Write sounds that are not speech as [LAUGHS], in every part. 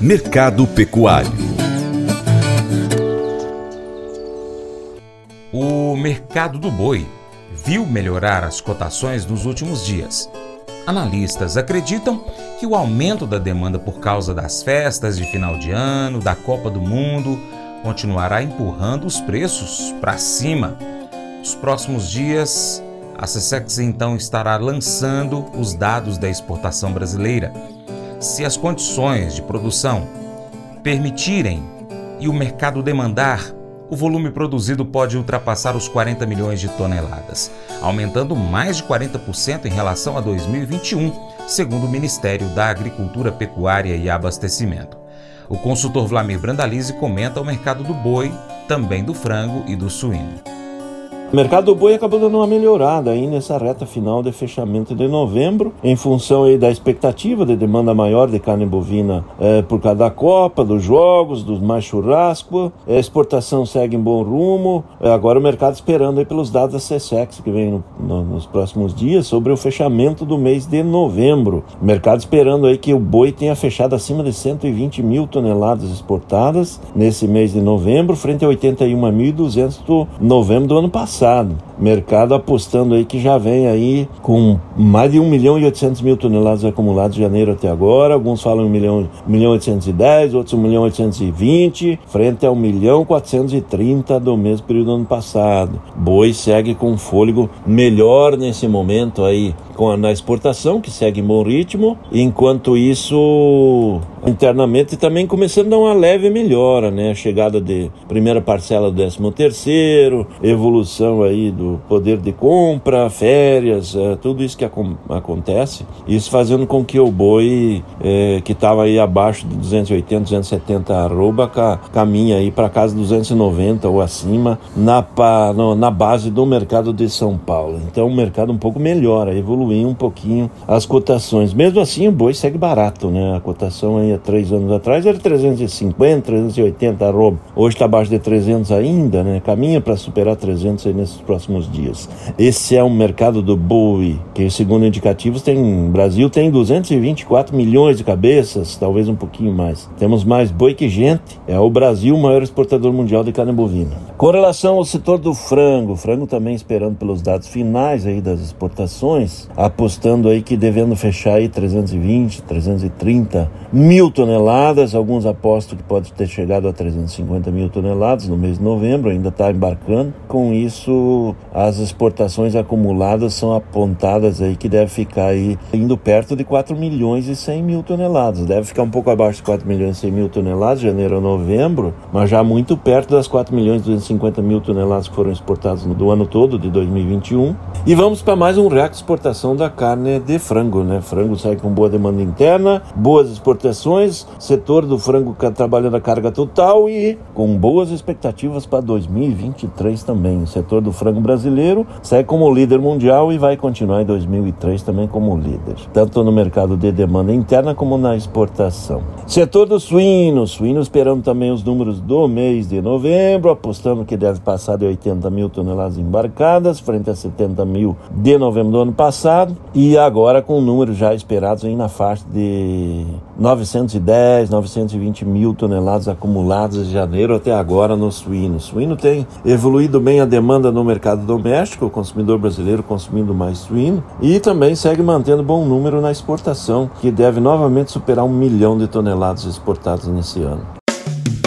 Mercado Pecuário O mercado do boi viu melhorar as cotações nos últimos dias. Analistas acreditam que o aumento da demanda por causa das festas de final de ano, da Copa do Mundo, continuará empurrando os preços para cima. Nos próximos dias, a CSEX então estará lançando os dados da exportação brasileira. Se as condições de produção permitirem e o mercado demandar, o volume produzido pode ultrapassar os 40 milhões de toneladas, aumentando mais de 40% em relação a 2021, segundo o Ministério da Agricultura, Pecuária e Abastecimento. O consultor Vlamir Brandalize comenta o mercado do boi, também do frango e do suíno. O mercado do boi acabou dando uma melhorada aí nessa reta final de fechamento de novembro, em função aí da expectativa de demanda maior de carne bovina é, por causa da Copa, dos jogos, dos mais churrasco. A exportação segue em bom rumo. É, agora o mercado esperando aí pelos dados da CSEX que vem no, no, nos próximos dias sobre o fechamento do mês de novembro. O mercado esperando aí que o boi tenha fechado acima de 120 mil toneladas exportadas nesse mês de novembro, frente a 81.200 do novembro do ano passado passado. Mercado apostando aí que já vem aí com mais de 1 milhão e 800 mil toneladas acumuladas de janeiro até agora. Alguns falam 1 milhão, 1 milhão 810, outros 1 milhão 820, frente a 1 milhão 430 do mesmo período do ano passado. Boi segue com fôlego melhor nesse momento aí com a, na exportação, que segue em bom ritmo. Enquanto isso, internamente também começando a dar uma leve melhora, né? A chegada de primeira parcela do 13 terceiro, evolução aí do poder de compra, férias, é, tudo isso que acontece, isso fazendo com que o boi é, que estava aí abaixo de 280, 270 arroba ca, caminha aí para casa 290 ou acima na, pa, no, na base do mercado de São Paulo. Então o mercado um pouco melhora, evoluiu um pouquinho as cotações. Mesmo assim o boi segue barato, né? A cotação aí há três anos atrás era 350, 380 arroba. Hoje está abaixo de 300 ainda, né? Caminha para superar 300 aí nesses próximos dias. Esse é o mercado do boi, que segundo indicativos tem, o Brasil tem 224 milhões de cabeças, talvez um pouquinho mais. Temos mais boi que gente. É o Brasil o maior exportador mundial de carne bovina. Com relação ao setor do frango, frango também esperando pelos dados finais aí das exportações, apostando aí que devendo fechar aí 320, 330 mil toneladas, alguns apostam que pode ter chegado a 350 mil toneladas no mês de novembro, ainda está embarcando. Com isso as exportações acumuladas são apontadas aí que deve ficar aí indo perto de 4 milhões e 100 mil toneladas. Deve ficar um pouco abaixo de 4 milhões e 100 mil toneladas, janeiro a novembro, mas já muito perto das 4 milhões e 250 mil toneladas que foram exportadas do ano todo, de 2021. E vamos para mais um recorde de exportação da carne de frango, né? Frango sai com boa demanda interna, boas exportações, setor do frango trabalhando a carga total e com boas expectativas para 2023 também. O setor do frango brasileiro, segue como líder mundial e vai continuar em 2003 também como líder, tanto no mercado de demanda interna como na exportação. Setor do suíno, suíno esperando também os números do mês de novembro, apostando que deve passar de 80 mil toneladas embarcadas, frente a 70 mil de novembro do ano passado, e agora com números já esperados aí na faixa de 910, 920 mil toneladas acumuladas de janeiro até agora no suíno. O suíno tem evoluído bem a demanda no mercado doméstico, o consumidor brasileiro consumindo mais suíno, e também segue mantendo bom número na exportação, que deve novamente superar um milhão de toneladas exportadas nesse ano.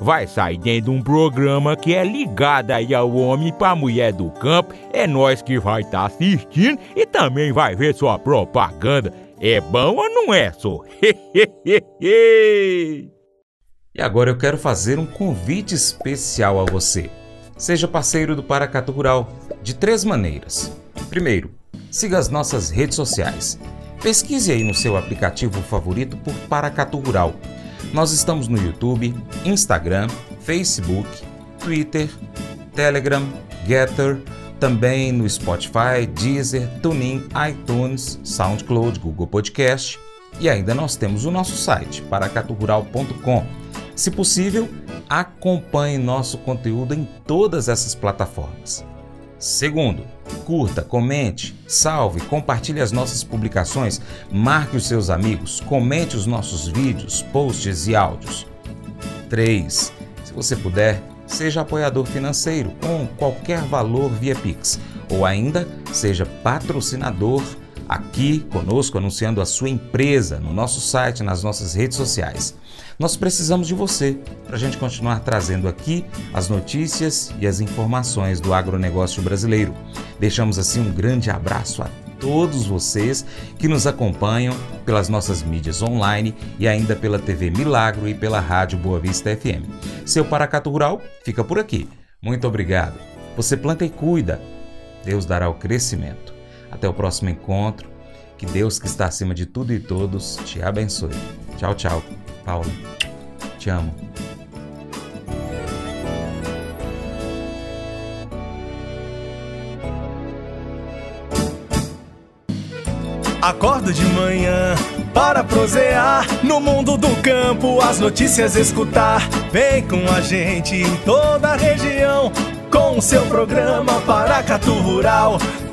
vai sair dentro de um programa que é ligado aí ao homem para mulher do campo. É nós que vai estar tá assistindo e também vai ver sua propaganda. É bom ou não é, só? [LAUGHS] e agora eu quero fazer um convite especial a você. Seja parceiro do Paracatu Rural de três maneiras. Primeiro, siga as nossas redes sociais. Pesquise aí no seu aplicativo favorito por Paracatu Rural nós estamos no YouTube, Instagram, Facebook, Twitter, Telegram, Getter, também no Spotify, Deezer, TuneIn, iTunes, SoundCloud, Google Podcast e ainda nós temos o nosso site paracaturural.com. Se possível, acompanhe nosso conteúdo em todas essas plataformas. Segundo, curta, comente, salve, compartilhe as nossas publicações, marque os seus amigos, comente os nossos vídeos, posts e áudios. 3. Se você puder, seja apoiador financeiro com qualquer valor via Pix ou ainda seja patrocinador aqui conosco anunciando a sua empresa no nosso site, nas nossas redes sociais. Nós precisamos de você para a gente continuar trazendo aqui as notícias e as informações do agronegócio brasileiro. Deixamos assim um grande abraço a todos vocês que nos acompanham pelas nossas mídias online e ainda pela TV Milagro e pela Rádio Boa Vista FM. Seu Paracato Rural fica por aqui. Muito obrigado. Você planta e cuida. Deus dará o crescimento. Até o próximo encontro. Que Deus que está acima de tudo e todos te abençoe. Tchau, tchau. Paulo. Te amo. Acordo de manhã para prosear no mundo do campo, as notícias escutar. Vem com a gente em toda a região com o seu programa Paracatu Rural.